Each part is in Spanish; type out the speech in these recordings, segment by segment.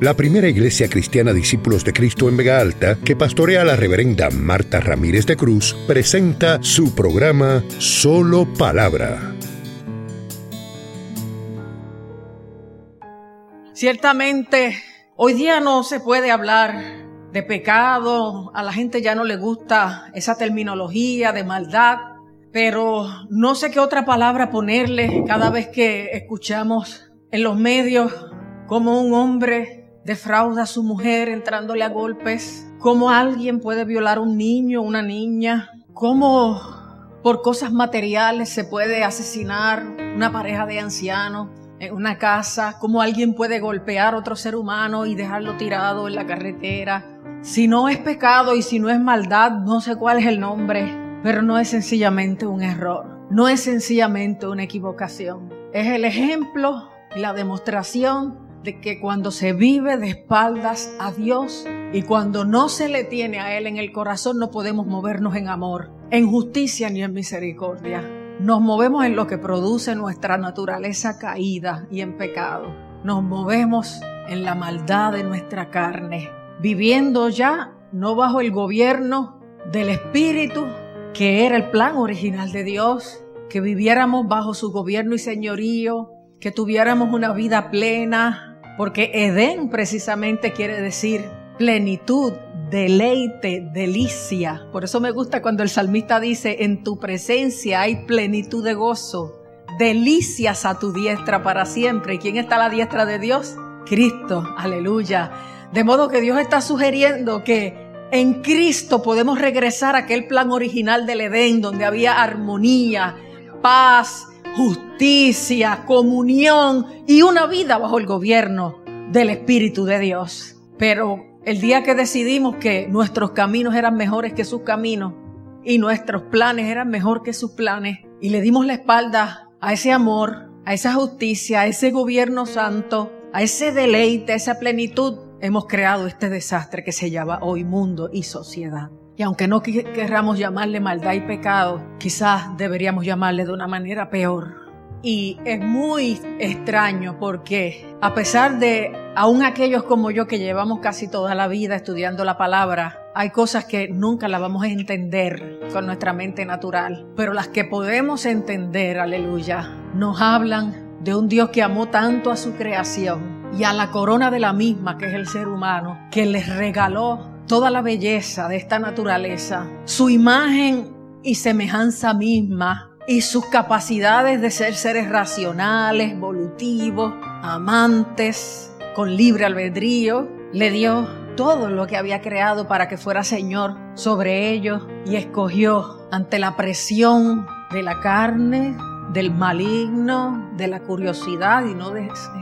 la primera iglesia cristiana Discípulos de Cristo en Vega Alta, que pastorea la reverenda Marta Ramírez de Cruz, presenta su programa Solo Palabra. Ciertamente, hoy día no se puede hablar de pecado, a la gente ya no le gusta esa terminología de maldad, pero no sé qué otra palabra ponerle cada vez que escuchamos en los medios cómo un hombre defrauda a su mujer entrándole a golpes, cómo alguien puede violar a un niño, una niña, cómo por cosas materiales se puede asesinar una pareja de ancianos en una casa, cómo alguien puede golpear a otro ser humano y dejarlo tirado en la carretera. Si no es pecado y si no es maldad, no sé cuál es el nombre, pero no es sencillamente un error, no es sencillamente una equivocación. Es el ejemplo y la demostración de que cuando se vive de espaldas a Dios y cuando no se le tiene a Él en el corazón, no podemos movernos en amor, en justicia ni en misericordia. Nos movemos en lo que produce nuestra naturaleza caída y en pecado. Nos movemos en la maldad de nuestra carne, viviendo ya no bajo el gobierno del Espíritu, que era el plan original de Dios, que viviéramos bajo su gobierno y señorío, que tuviéramos una vida plena, porque Edén precisamente quiere decir plenitud, deleite, delicia. Por eso me gusta cuando el salmista dice, en tu presencia hay plenitud de gozo, delicias a tu diestra para siempre. ¿Y quién está a la diestra de Dios? Cristo, aleluya. De modo que Dios está sugiriendo que en Cristo podemos regresar a aquel plan original del Edén, donde había armonía, paz, justicia, comunión y una vida bajo el gobierno del Espíritu de Dios. Pero el día que decidimos que nuestros caminos eran mejores que sus caminos y nuestros planes eran mejor que sus planes y le dimos la espalda a ese amor, a esa justicia, a ese gobierno santo, a ese deleite, a esa plenitud, hemos creado este desastre que se llama hoy mundo y sociedad. Y aunque no querramos llamarle maldad y pecado, quizás deberíamos llamarle de una manera peor. Y es muy extraño porque a pesar de aún aquellos como yo que llevamos casi toda la vida estudiando la palabra, hay cosas que nunca las vamos a entender con nuestra mente natural. Pero las que podemos entender, aleluya, nos hablan de un Dios que amó tanto a su creación y a la corona de la misma, que es el ser humano, que les regaló toda la belleza de esta naturaleza, su imagen y semejanza misma y sus capacidades de ser seres racionales, evolutivos, amantes, con libre albedrío, le dio todo lo que había creado para que fuera Señor sobre ellos y escogió ante la presión de la carne, del maligno, de la curiosidad y no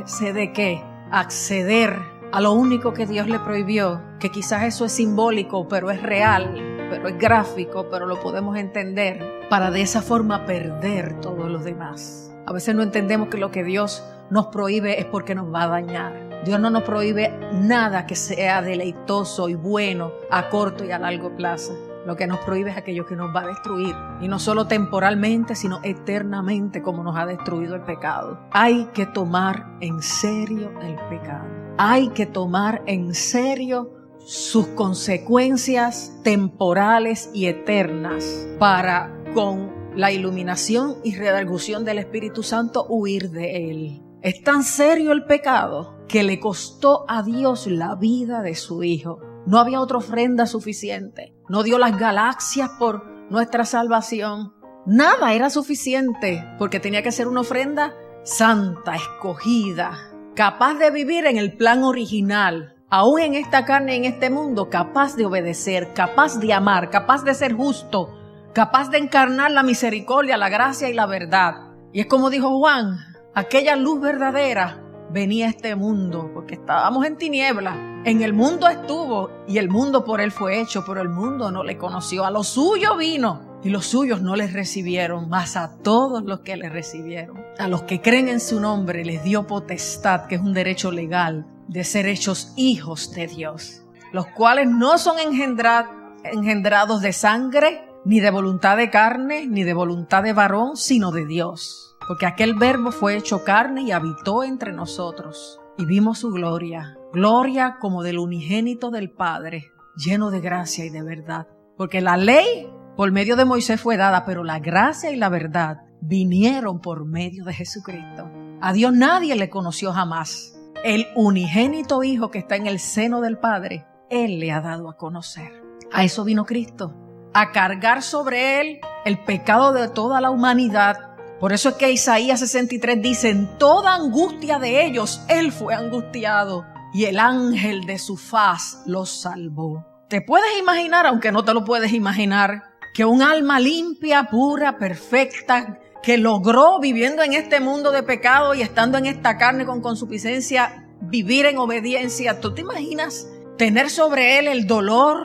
sé de qué, acceder a lo único que Dios le prohibió, que quizás eso es simbólico, pero es real, pero es gráfico, pero lo podemos entender, para de esa forma perder todos los demás. A veces no entendemos que lo que Dios nos prohíbe es porque nos va a dañar. Dios no nos prohíbe nada que sea deleitoso y bueno a corto y a largo plazo. Lo que nos prohíbe es aquello que nos va a destruir. Y no solo temporalmente, sino eternamente como nos ha destruido el pecado. Hay que tomar en serio el pecado. Hay que tomar en serio sus consecuencias temporales y eternas para con la iluminación y redargución del Espíritu Santo huir de él. Es tan serio el pecado que le costó a Dios la vida de su Hijo. No había otra ofrenda suficiente. No dio las galaxias por nuestra salvación. Nada era suficiente porque tenía que ser una ofrenda santa, escogida, capaz de vivir en el plan original, aún en esta carne, en este mundo, capaz de obedecer, capaz de amar, capaz de ser justo, capaz de encarnar la misericordia, la gracia y la verdad. Y es como dijo Juan, aquella luz verdadera venía a este mundo, porque estábamos en tinieblas. En el mundo estuvo y el mundo por él fue hecho, pero el mundo no le conoció. A lo suyo vino y los suyos no les recibieron, más a todos los que le recibieron. A los que creen en su nombre les dio potestad, que es un derecho legal, de ser hechos hijos de Dios, los cuales no son engendrados de sangre, ni de voluntad de carne, ni de voluntad de varón, sino de Dios porque aquel verbo fue hecho carne y habitó entre nosotros. y vimos su gloria, gloria como del unigénito del Padre, lleno de gracia y de verdad. Porque la ley por medio de Moisés fue dada, pero la gracia y la verdad vinieron por medio de Jesucristo. A Dios nadie le conoció jamás. El unigénito Hijo que está en el seno del Padre, Él le ha dado a conocer. A eso vino Cristo, a cargar sobre Él el pecado de toda la humanidad. Por eso es que Isaías 63 dice, en toda angustia de ellos, Él fue angustiado y el ángel de su faz los salvó. ¿Te puedes imaginar, aunque no te lo puedes imaginar, que un alma limpia, pura, perfecta, que logró viviendo en este mundo de pecado y estando en esta carne con consuficiencia, vivir en obediencia. ¿Tú te imaginas tener sobre él el dolor,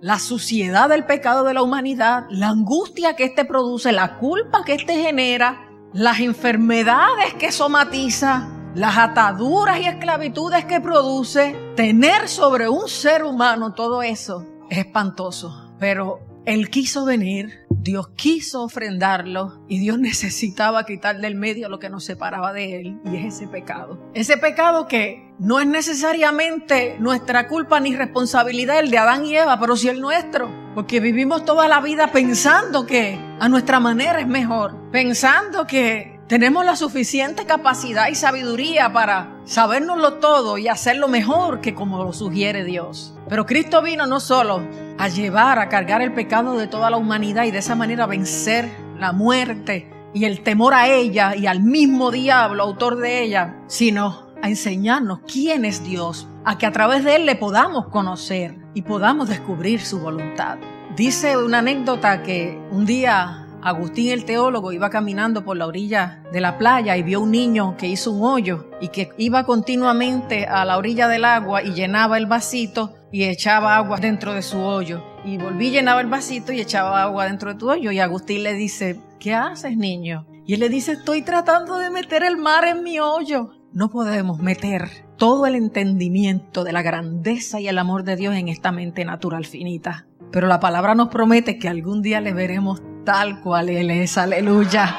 la suciedad del pecado de la humanidad, la angustia que éste produce, la culpa que éste genera, las enfermedades que somatiza, las ataduras y esclavitudes que produce? Tener sobre un ser humano todo eso es espantoso. Pero él quiso venir, Dios quiso ofrendarlo y Dios necesitaba quitar del medio lo que nos separaba de Él y es ese pecado. Ese pecado que no es necesariamente nuestra culpa ni responsabilidad el de Adán y Eva, pero sí el nuestro. Porque vivimos toda la vida pensando que a nuestra manera es mejor, pensando que tenemos la suficiente capacidad y sabiduría para sabernoslo todo y hacerlo mejor que como lo sugiere Dios. Pero Cristo vino no solo a llevar, a cargar el pecado de toda la humanidad y de esa manera vencer la muerte y el temor a ella y al mismo diablo, autor de ella, sino a enseñarnos quién es Dios, a que a través de Él le podamos conocer y podamos descubrir su voluntad. Dice una anécdota que un día Agustín el teólogo iba caminando por la orilla de la playa y vio un niño que hizo un hoyo y que iba continuamente a la orilla del agua y llenaba el vasito y echaba agua dentro de su hoyo. Y volví, llenaba el vasito y echaba agua dentro de tu hoyo. Y Agustín le dice, ¿qué haces, niño? Y él le dice, estoy tratando de meter el mar en mi hoyo. No podemos meter todo el entendimiento de la grandeza y el amor de Dios en esta mente natural finita. Pero la palabra nos promete que algún día le veremos tal cual Él es, aleluya.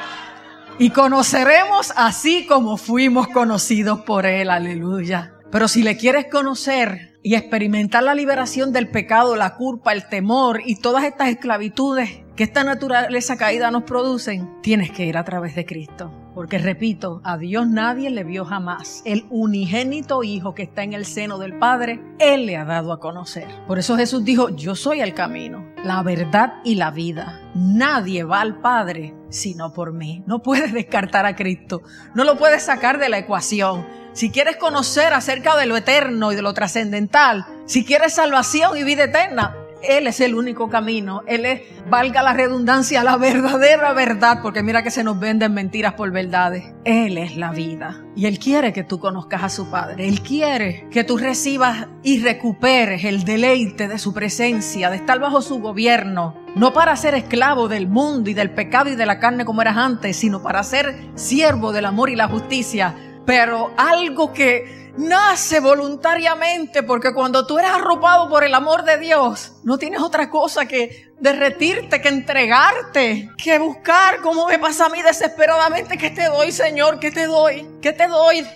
Y conoceremos así como fuimos conocidos por Él, aleluya. Pero si le quieres conocer y experimentar la liberación del pecado, la culpa, el temor y todas estas esclavitudes que esta naturaleza caída nos producen, tienes que ir a través de Cristo. Porque repito, a Dios nadie le vio jamás. El unigénito Hijo que está en el seno del Padre, Él le ha dado a conocer. Por eso Jesús dijo, yo soy el camino, la verdad y la vida. Nadie va al Padre sino por mí. No puedes descartar a Cristo. No lo puedes sacar de la ecuación. Si quieres conocer acerca de lo eterno y de lo trascendental, si quieres salvación y vida eterna, él es el único camino. Él es, valga la redundancia, la verdadera verdad, porque mira que se nos venden mentiras por verdades. Él es la vida. Y Él quiere que tú conozcas a su Padre. Él quiere que tú recibas y recuperes el deleite de su presencia, de estar bajo su gobierno. No para ser esclavo del mundo y del pecado y de la carne como eras antes, sino para ser siervo del amor y la justicia. Pero algo que nace voluntariamente porque cuando tú eres arropado por el amor de Dios, no tienes otra cosa que derretirte, que entregarte, que buscar como me pasa a mí desesperadamente. ¿Qué te doy, Señor? ¿Qué te doy? ¿Qué te doy?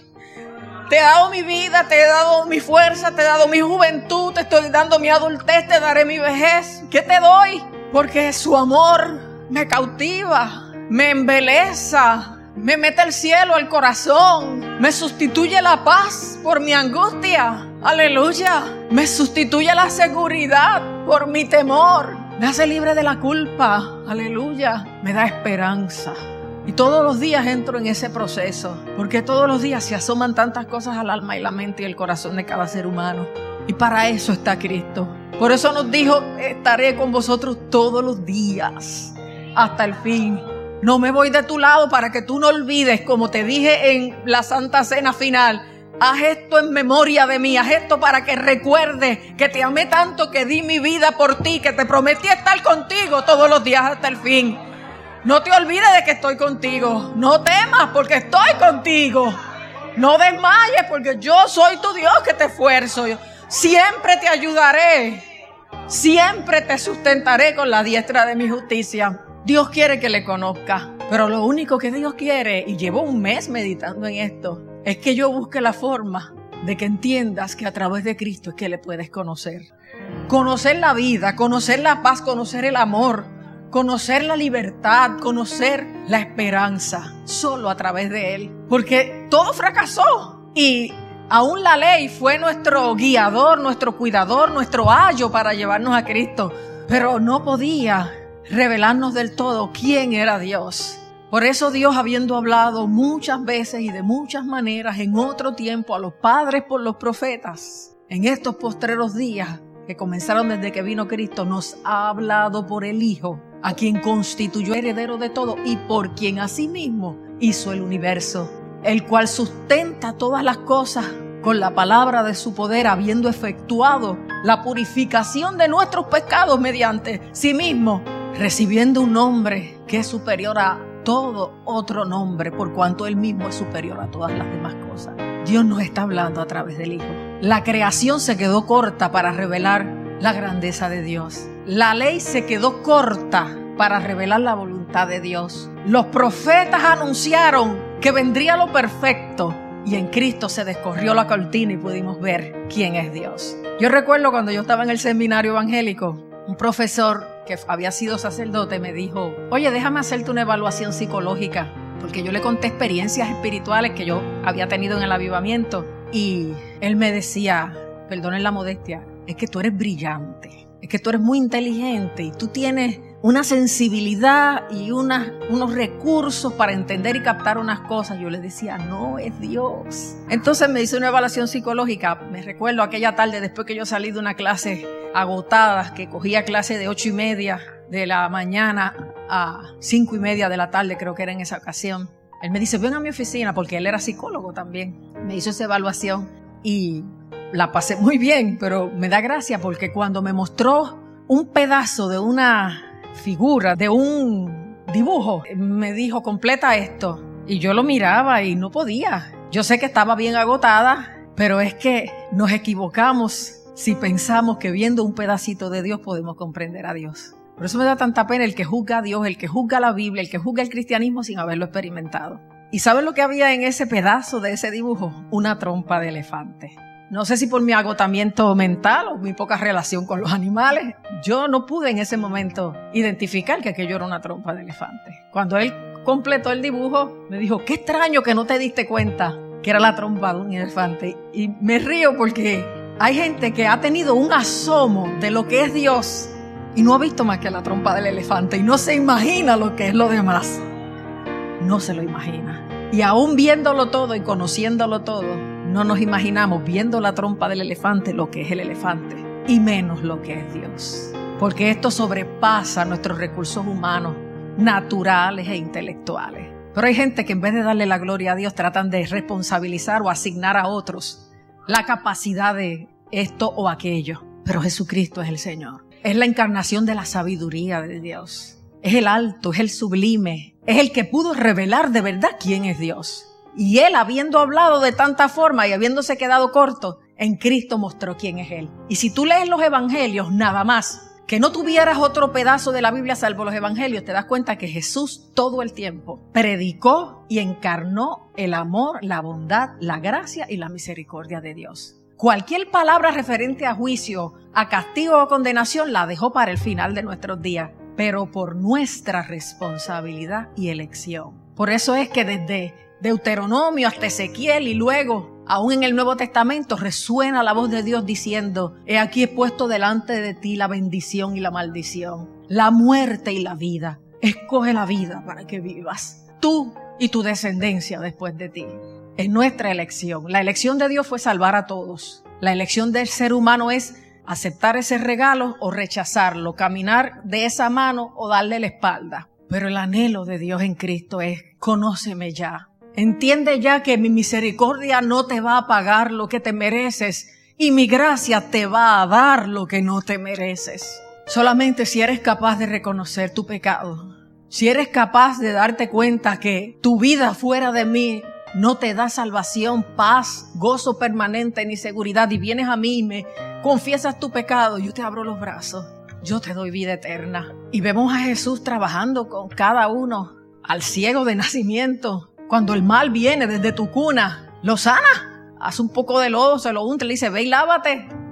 Te he dado mi vida, te he dado mi fuerza, te he dado mi juventud, te estoy dando mi adultez, te daré mi vejez. ¿Qué te doy? Porque su amor me cautiva, me embeleza, me mete el cielo al corazón, me sustituye la paz por mi angustia, aleluya, me sustituye la seguridad por mi temor, me hace libre de la culpa, aleluya, me da esperanza. Y todos los días entro en ese proceso, porque todos los días se asoman tantas cosas al alma y la mente y el corazón de cada ser humano. Y para eso está Cristo. Por eso nos dijo, estaré con vosotros todos los días, hasta el fin. No me voy de tu lado para que tú no olvides, como te dije en la Santa Cena final. Haz esto en memoria de mí, haz esto para que recuerdes que te amé tanto que di mi vida por ti, que te prometí estar contigo todos los días hasta el fin. No te olvides de que estoy contigo. No temas porque estoy contigo. No desmayes porque yo soy tu Dios que te esfuerzo. Siempre te ayudaré. Siempre te sustentaré con la diestra de mi justicia. Dios quiere que le conozca, pero lo único que Dios quiere, y llevo un mes meditando en esto, es que yo busque la forma de que entiendas que a través de Cristo es que le puedes conocer. Conocer la vida, conocer la paz, conocer el amor, conocer la libertad, conocer la esperanza, solo a través de Él. Porque todo fracasó y aún la ley fue nuestro guiador, nuestro cuidador, nuestro ayo para llevarnos a Cristo. Pero no podía revelarnos del todo quién era Dios. Por eso Dios, habiendo hablado muchas veces y de muchas maneras en otro tiempo a los padres por los profetas, en estos postreros días que comenzaron desde que vino Cristo, nos ha hablado por el Hijo, a quien constituyó heredero de todo y por quien asimismo hizo el universo, el cual sustenta todas las cosas con la palabra de su poder, habiendo efectuado la purificación de nuestros pecados mediante sí mismo, recibiendo un nombre que es superior a todo otro nombre, por cuanto Él mismo es superior a todas las demás cosas. Dios nos está hablando a través del Hijo. La creación se quedó corta para revelar la grandeza de Dios. La ley se quedó corta para revelar la voluntad de Dios. Los profetas anunciaron que vendría lo perfecto y en Cristo se descorrió la cortina y pudimos ver quién es Dios. Yo recuerdo cuando yo estaba en el seminario evangélico, un profesor que había sido sacerdote, me dijo, oye, déjame hacerte una evaluación psicológica, porque yo le conté experiencias espirituales que yo había tenido en el avivamiento. Y él me decía, perdonen la modestia, es que tú eres brillante, es que tú eres muy inteligente y tú tienes una sensibilidad y unos recursos para entender y captar unas cosas. Yo le decía, no, es Dios. Entonces me hizo una evaluación psicológica. Me recuerdo aquella tarde después que yo salí de una clase agotadas, que cogía clase de ocho y media de la mañana a cinco y media de la tarde, creo que era en esa ocasión. Él me dice, ven a mi oficina, porque él era psicólogo también. Me hizo esa evaluación y la pasé muy bien, pero me da gracia porque cuando me mostró un pedazo de una figura, de un dibujo, me dijo, completa esto. Y yo lo miraba y no podía. Yo sé que estaba bien agotada, pero es que nos equivocamos si pensamos que viendo un pedacito de Dios podemos comprender a Dios. Por eso me da tanta pena el que juzga a Dios, el que juzga la Biblia, el que juzga el cristianismo sin haberlo experimentado. ¿Y saben lo que había en ese pedazo de ese dibujo? Una trompa de elefante. No sé si por mi agotamiento mental o mi poca relación con los animales, yo no pude en ese momento identificar que aquello era una trompa de elefante. Cuando él completó el dibujo, me dijo, qué extraño que no te diste cuenta que era la trompa de un elefante. Y me río porque hay gente que ha tenido un asomo de lo que es Dios y no ha visto más que la trompa del elefante y no se imagina lo que es lo demás. No se lo imagina. Y aún viéndolo todo y conociéndolo todo, no nos imaginamos viendo la trompa del elefante lo que es el elefante y menos lo que es Dios. Porque esto sobrepasa nuestros recursos humanos, naturales e intelectuales. Pero hay gente que en vez de darle la gloria a Dios tratan de responsabilizar o asignar a otros la capacidad de esto o aquello. Pero Jesucristo es el Señor. Es la encarnación de la sabiduría de Dios. Es el alto, es el sublime. Es el que pudo revelar de verdad quién es Dios. Y él, habiendo hablado de tanta forma y habiéndose quedado corto, en Cristo mostró quién es Él. Y si tú lees los evangelios, nada más, que no tuvieras otro pedazo de la Biblia salvo los evangelios, te das cuenta que Jesús todo el tiempo predicó y encarnó el amor, la bondad, la gracia y la misericordia de Dios. Cualquier palabra referente a juicio, a castigo o condenación la dejó para el final de nuestros días, pero por nuestra responsabilidad y elección. Por eso es que desde Deuteronomio hasta Ezequiel y luego Aún en el Nuevo Testamento resuena la voz de Dios diciendo, he aquí he puesto delante de ti la bendición y la maldición, la muerte y la vida. Escoge la vida para que vivas, tú y tu descendencia después de ti. Es nuestra elección. La elección de Dios fue salvar a todos. La elección del ser humano es aceptar ese regalo o rechazarlo, caminar de esa mano o darle la espalda. Pero el anhelo de Dios en Cristo es, conóceme ya, Entiende ya que mi misericordia no te va a pagar lo que te mereces y mi gracia te va a dar lo que no te mereces. Solamente si eres capaz de reconocer tu pecado, si eres capaz de darte cuenta que tu vida fuera de mí no te da salvación, paz, gozo permanente ni seguridad y vienes a mí y me confiesas tu pecado, yo te abro los brazos, yo te doy vida eterna. Y vemos a Jesús trabajando con cada uno, al ciego de nacimiento, cuando el mal viene desde tu cuna, lo sana. hace un poco de lodo, se lo unta, le dice, ve.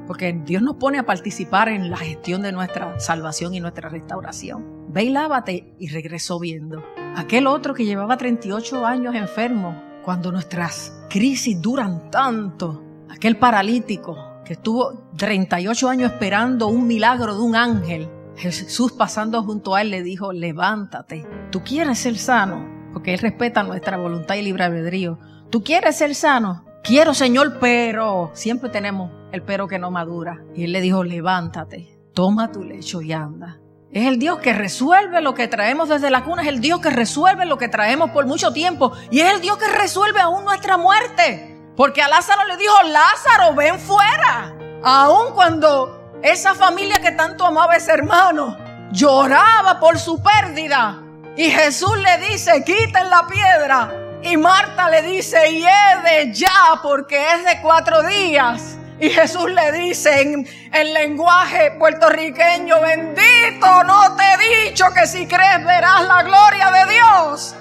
Porque Dios nos pone a participar en la gestión de nuestra salvación y nuestra restauración. Ve y. Y regresó viendo. Aquel otro que llevaba 38 años enfermo, cuando nuestras crisis duran tanto, aquel paralítico que estuvo 38 años esperando un milagro de un ángel, Jesús pasando junto a él le dijo, levántate, tú quieres ser sano, porque Él respeta nuestra voluntad y libre albedrío. ¿Tú quieres ser sano? Quiero, Señor, pero siempre tenemos el pero que no madura. Y Él le dijo, levántate, toma tu lecho y anda. Es el Dios que resuelve lo que traemos desde la cuna, es el Dios que resuelve lo que traemos por mucho tiempo y es el Dios que resuelve aún nuestra muerte. Porque a Lázaro le dijo, Lázaro, ven fuera. Aún cuando esa familia que tanto amaba ese hermano lloraba por su pérdida, y Jesús le dice, quiten la piedra. Y Marta le dice, de ya, porque es de cuatro días. Y Jesús le dice en el lenguaje puertorriqueño, bendito, no te he dicho que si crees verás la gloria de Dios.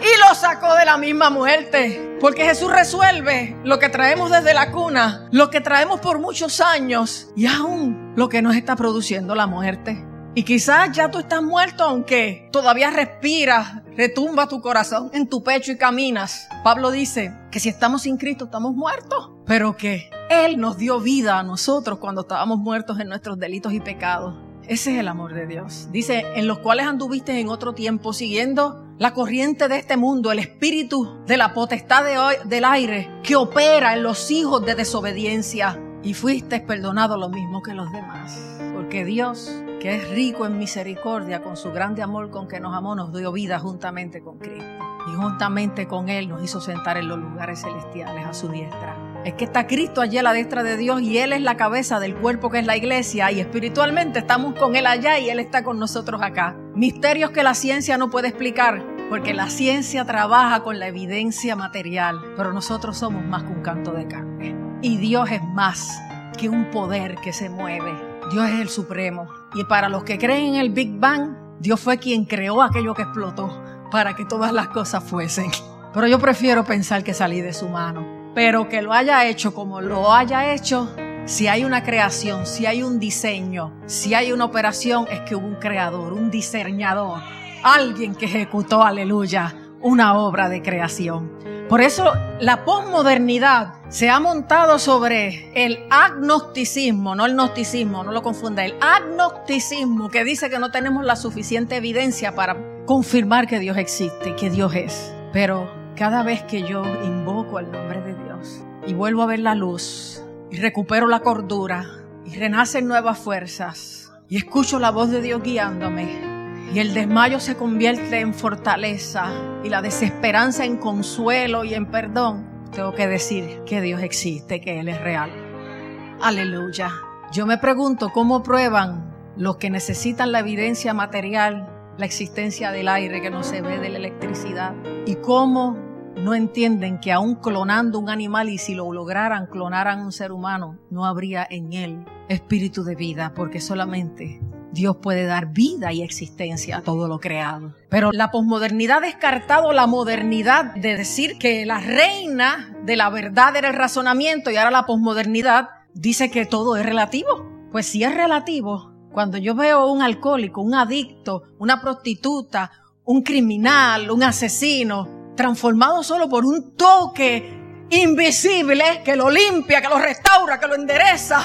Y lo sacó de la misma muerte. Porque Jesús resuelve lo que traemos desde la cuna, lo que traemos por muchos años y aún lo que nos está produciendo la muerte. Y quizás ya tú estás muerto aunque todavía respiras, retumba tu corazón en tu pecho y caminas. Pablo dice que si estamos sin Cristo estamos muertos, pero que Él nos dio vida a nosotros cuando estábamos muertos en nuestros delitos y pecados. Ese es el amor de Dios. Dice, en los cuales anduviste en otro tiempo siguiendo la corriente de este mundo, el espíritu de la potestad del aire que opera en los hijos de desobediencia y fuiste perdonado lo mismo que los demás. Porque Dios que es rico en misericordia, con su grande amor con que nos amó, nos dio vida juntamente con Cristo. Y juntamente con Él nos hizo sentar en los lugares celestiales a su diestra. Es que está Cristo allí a la diestra de Dios y Él es la cabeza del cuerpo que es la iglesia y espiritualmente estamos con Él allá y Él está con nosotros acá. Misterios que la ciencia no puede explicar porque la ciencia trabaja con la evidencia material, pero nosotros somos más que un canto de carne. Y Dios es más que un poder que se mueve. Dios es el supremo. Y para los que creen en el Big Bang, Dios fue quien creó aquello que explotó para que todas las cosas fuesen. Pero yo prefiero pensar que salí de su mano. Pero que lo haya hecho como lo haya hecho, si hay una creación, si hay un diseño, si hay una operación, es que hubo un creador, un diseñador, alguien que ejecutó, aleluya, una obra de creación. Por eso la posmodernidad se ha montado sobre el agnosticismo, no el gnosticismo, no lo confunda, el agnosticismo que dice que no tenemos la suficiente evidencia para confirmar que Dios existe, que Dios es. Pero cada vez que yo invoco el nombre de Dios y vuelvo a ver la luz y recupero la cordura y renacen nuevas fuerzas y escucho la voz de Dios guiándome, y el desmayo se convierte en fortaleza y la desesperanza en consuelo y en perdón. Tengo que decir que Dios existe, que Él es real. Aleluya. Yo me pregunto cómo prueban los que necesitan la evidencia material la existencia del aire que no se ve, de la electricidad. Y cómo no entienden que aún clonando un animal y si lo lograran clonar a un ser humano, no habría en él espíritu de vida, porque solamente Dios puede dar vida y existencia a todo lo creado. Pero la posmodernidad ha descartado la modernidad de decir que la reina de la verdad era el razonamiento y ahora la posmodernidad dice que todo es relativo. Pues si es relativo, cuando yo veo un alcohólico, un adicto, una prostituta, un criminal, un asesino, transformado solo por un toque invisible que lo limpia, que lo restaura, que lo endereza,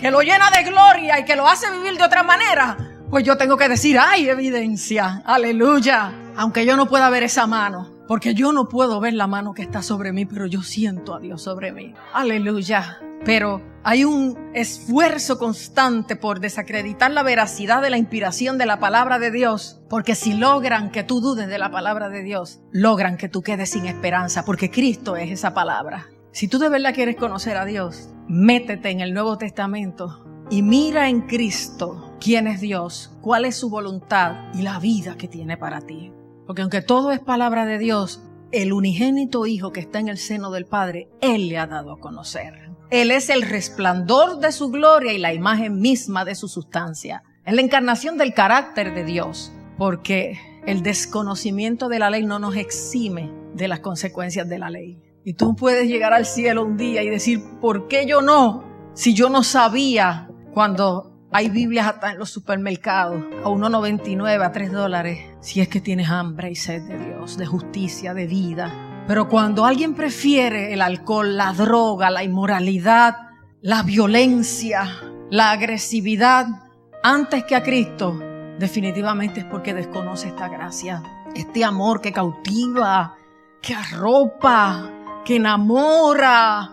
que lo llena de gloria y que lo hace vivir de otra manera, pues yo tengo que decir, hay evidencia, aleluya, aunque yo no pueda ver esa mano, porque yo no puedo ver la mano que está sobre mí, pero yo siento a Dios sobre mí, aleluya. Pero hay un esfuerzo constante por desacreditar la veracidad de la inspiración de la palabra de Dios, porque si logran que tú dudes de la palabra de Dios, logran que tú quedes sin esperanza, porque Cristo es esa palabra. Si tú de verdad quieres conocer a Dios, métete en el Nuevo Testamento y mira en Cristo quién es Dios, cuál es su voluntad y la vida que tiene para ti. Porque aunque todo es palabra de Dios, el unigénito Hijo que está en el seno del Padre, Él le ha dado a conocer. Él es el resplandor de su gloria y la imagen misma de su sustancia. Es la encarnación del carácter de Dios, porque el desconocimiento de la ley no nos exime de las consecuencias de la ley. Y tú puedes llegar al cielo un día y decir, ¿por qué yo no? Si yo no sabía cuando hay Biblias hasta en los supermercados a 1,99, a 3 dólares, si es que tienes hambre y sed de Dios, de justicia, de vida. Pero cuando alguien prefiere el alcohol, la droga, la inmoralidad, la violencia, la agresividad, antes que a Cristo, definitivamente es porque desconoce esta gracia, este amor que cautiva, que arropa, que enamora,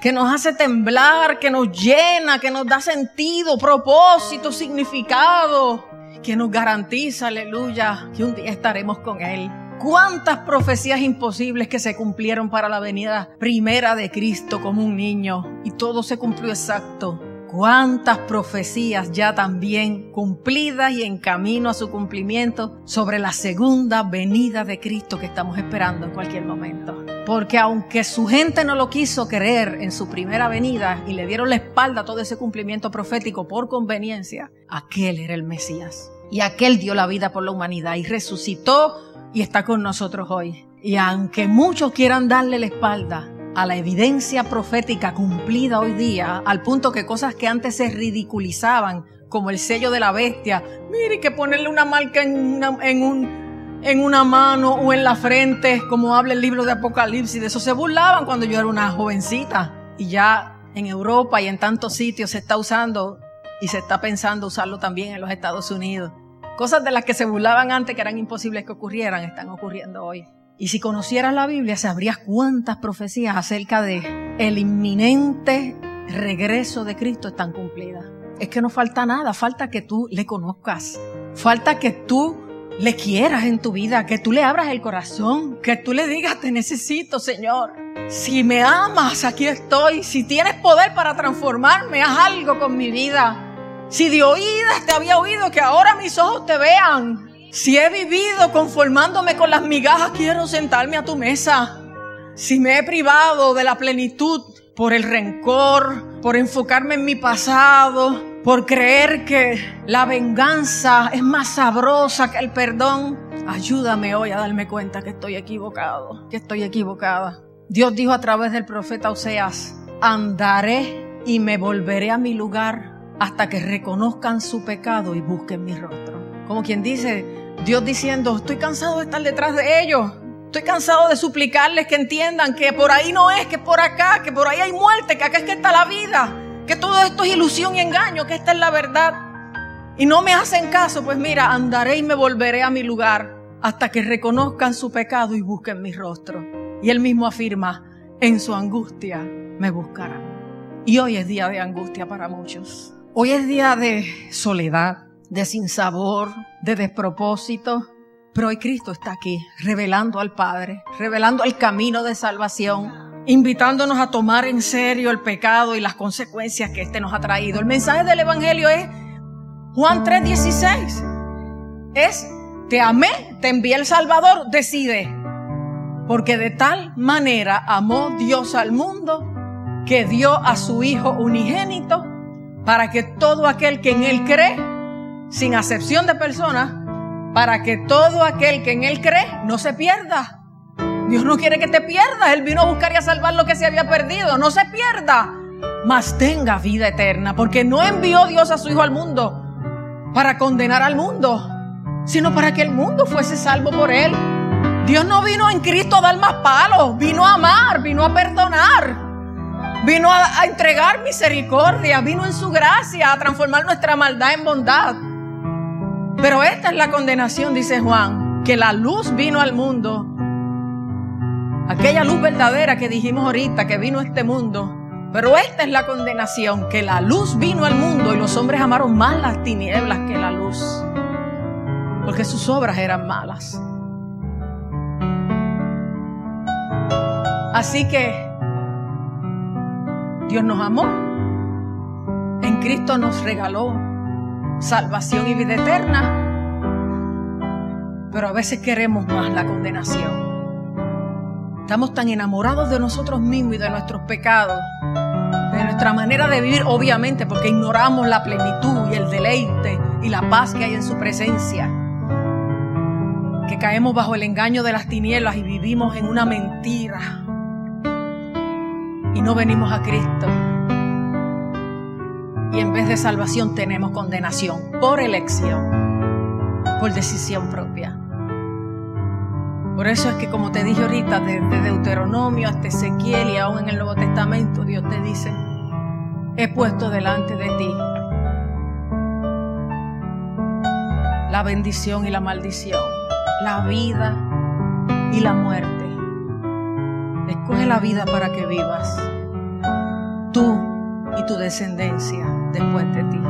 que nos hace temblar, que nos llena, que nos da sentido, propósito, significado, que nos garantiza, aleluya, que un día estaremos con Él. ¿Cuántas profecías imposibles que se cumplieron para la venida primera de Cristo como un niño? Y todo se cumplió exacto cuántas profecías ya también cumplidas y en camino a su cumplimiento sobre la segunda venida de Cristo que estamos esperando en cualquier momento. Porque aunque su gente no lo quiso creer en su primera venida y le dieron la espalda a todo ese cumplimiento profético por conveniencia, aquel era el Mesías. Y aquel dio la vida por la humanidad y resucitó y está con nosotros hoy. Y aunque muchos quieran darle la espalda, a la evidencia profética cumplida hoy día, al punto que cosas que antes se ridiculizaban, como el sello de la bestia, mire que ponerle una marca en un, en una mano o en la frente, como habla el libro de Apocalipsis, de eso se burlaban cuando yo era una jovencita. Y ya en Europa y en tantos sitios se está usando y se está pensando usarlo también en los Estados Unidos. Cosas de las que se burlaban antes que eran imposibles que ocurrieran, están ocurriendo hoy. Y si conocieras la Biblia, sabrías cuántas profecías acerca de el inminente regreso de Cristo están cumplidas. Es que no falta nada, falta que tú le conozcas. Falta que tú le quieras en tu vida, que tú le abras el corazón, que tú le digas, te necesito, Señor. Si me amas, aquí estoy. Si tienes poder para transformarme, haz algo con mi vida. Si de oídas te había oído, que ahora mis ojos te vean. Si he vivido conformándome con las migajas, quiero sentarme a tu mesa. Si me he privado de la plenitud por el rencor, por enfocarme en mi pasado, por creer que la venganza es más sabrosa que el perdón, ayúdame hoy a darme cuenta que estoy equivocado, que estoy equivocada. Dios dijo a través del profeta Oseas, andaré y me volveré a mi lugar hasta que reconozcan su pecado y busquen mi rostro. Como quien dice, Dios diciendo, estoy cansado de estar detrás de ellos. Estoy cansado de suplicarles que entiendan que por ahí no es, que por acá, que por ahí hay muerte, que acá es que está la vida, que todo esto es ilusión y engaño, que esta es la verdad. Y no me hacen caso, pues mira, andaré y me volveré a mi lugar hasta que reconozcan su pecado y busquen mi rostro. Y él mismo afirma, en su angustia me buscarán. Y hoy es día de angustia para muchos. Hoy es día de soledad, de sinsabor, de despropósito. Pero hoy Cristo está aquí, revelando al Padre, revelando el camino de salvación, invitándonos a tomar en serio el pecado y las consecuencias que éste nos ha traído. El mensaje del Evangelio es Juan 3:16. Es, te amé, te envié el Salvador, decide. Porque de tal manera amó Dios al mundo que dio a su Hijo unigénito para que todo aquel que en Él cree sin acepción de personas, para que todo aquel que en Él cree no se pierda. Dios no quiere que te pierdas. Él vino a buscar y a salvar lo que se había perdido. No se pierda, mas tenga vida eterna. Porque no envió Dios a su Hijo al mundo para condenar al mundo, sino para que el mundo fuese salvo por Él. Dios no vino en Cristo a dar más palos, vino a amar, vino a perdonar. Vino a, a entregar misericordia, vino en su gracia a transformar nuestra maldad en bondad. Pero esta es la condenación, dice Juan, que la luz vino al mundo. Aquella luz verdadera que dijimos ahorita, que vino a este mundo. Pero esta es la condenación, que la luz vino al mundo y los hombres amaron más las tinieblas que la luz. Porque sus obras eran malas. Así que Dios nos amó. En Cristo nos regaló salvación y vida eterna. Pero a veces queremos más la condenación. Estamos tan enamorados de nosotros mismos y de nuestros pecados, de nuestra manera de vivir, obviamente, porque ignoramos la plenitud y el deleite y la paz que hay en su presencia. Que caemos bajo el engaño de las tinieblas y vivimos en una mentira. y no venimos a Cristo. Y en vez de salvación tenemos condenación por elección, por decisión propia. Por eso es que como te dije ahorita, desde Deuteronomio hasta Ezequiel y aún en el Nuevo Testamento, Dios te dice, he puesto delante de ti la bendición y la maldición, la vida y la muerte. Escoge la vida para que vivas, tú y tu descendencia después de ti.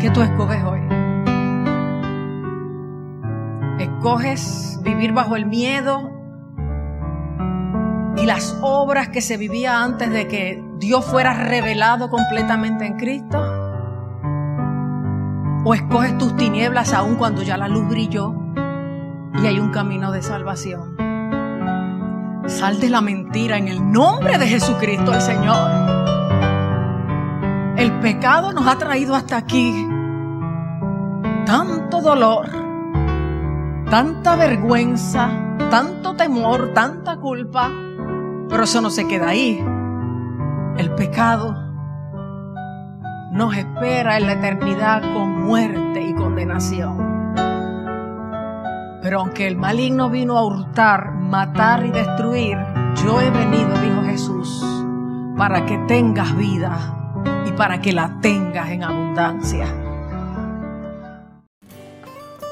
¿Qué tú escoges hoy? ¿Escoges vivir bajo el miedo y las obras que se vivía antes de que Dios fuera revelado completamente en Cristo? ¿O escoges tus tinieblas aún cuando ya la luz brilló y hay un camino de salvación? Sal de la mentira en el nombre de Jesucristo el Señor. El pecado nos ha traído hasta aquí tanto dolor, tanta vergüenza, tanto temor, tanta culpa, pero eso no se queda ahí. El pecado nos espera en la eternidad con muerte y condenación. Pero aunque el maligno vino a hurtar, matar y destruir, yo he venido, dijo Jesús, para que tengas vida y para que la tengas en abundancia.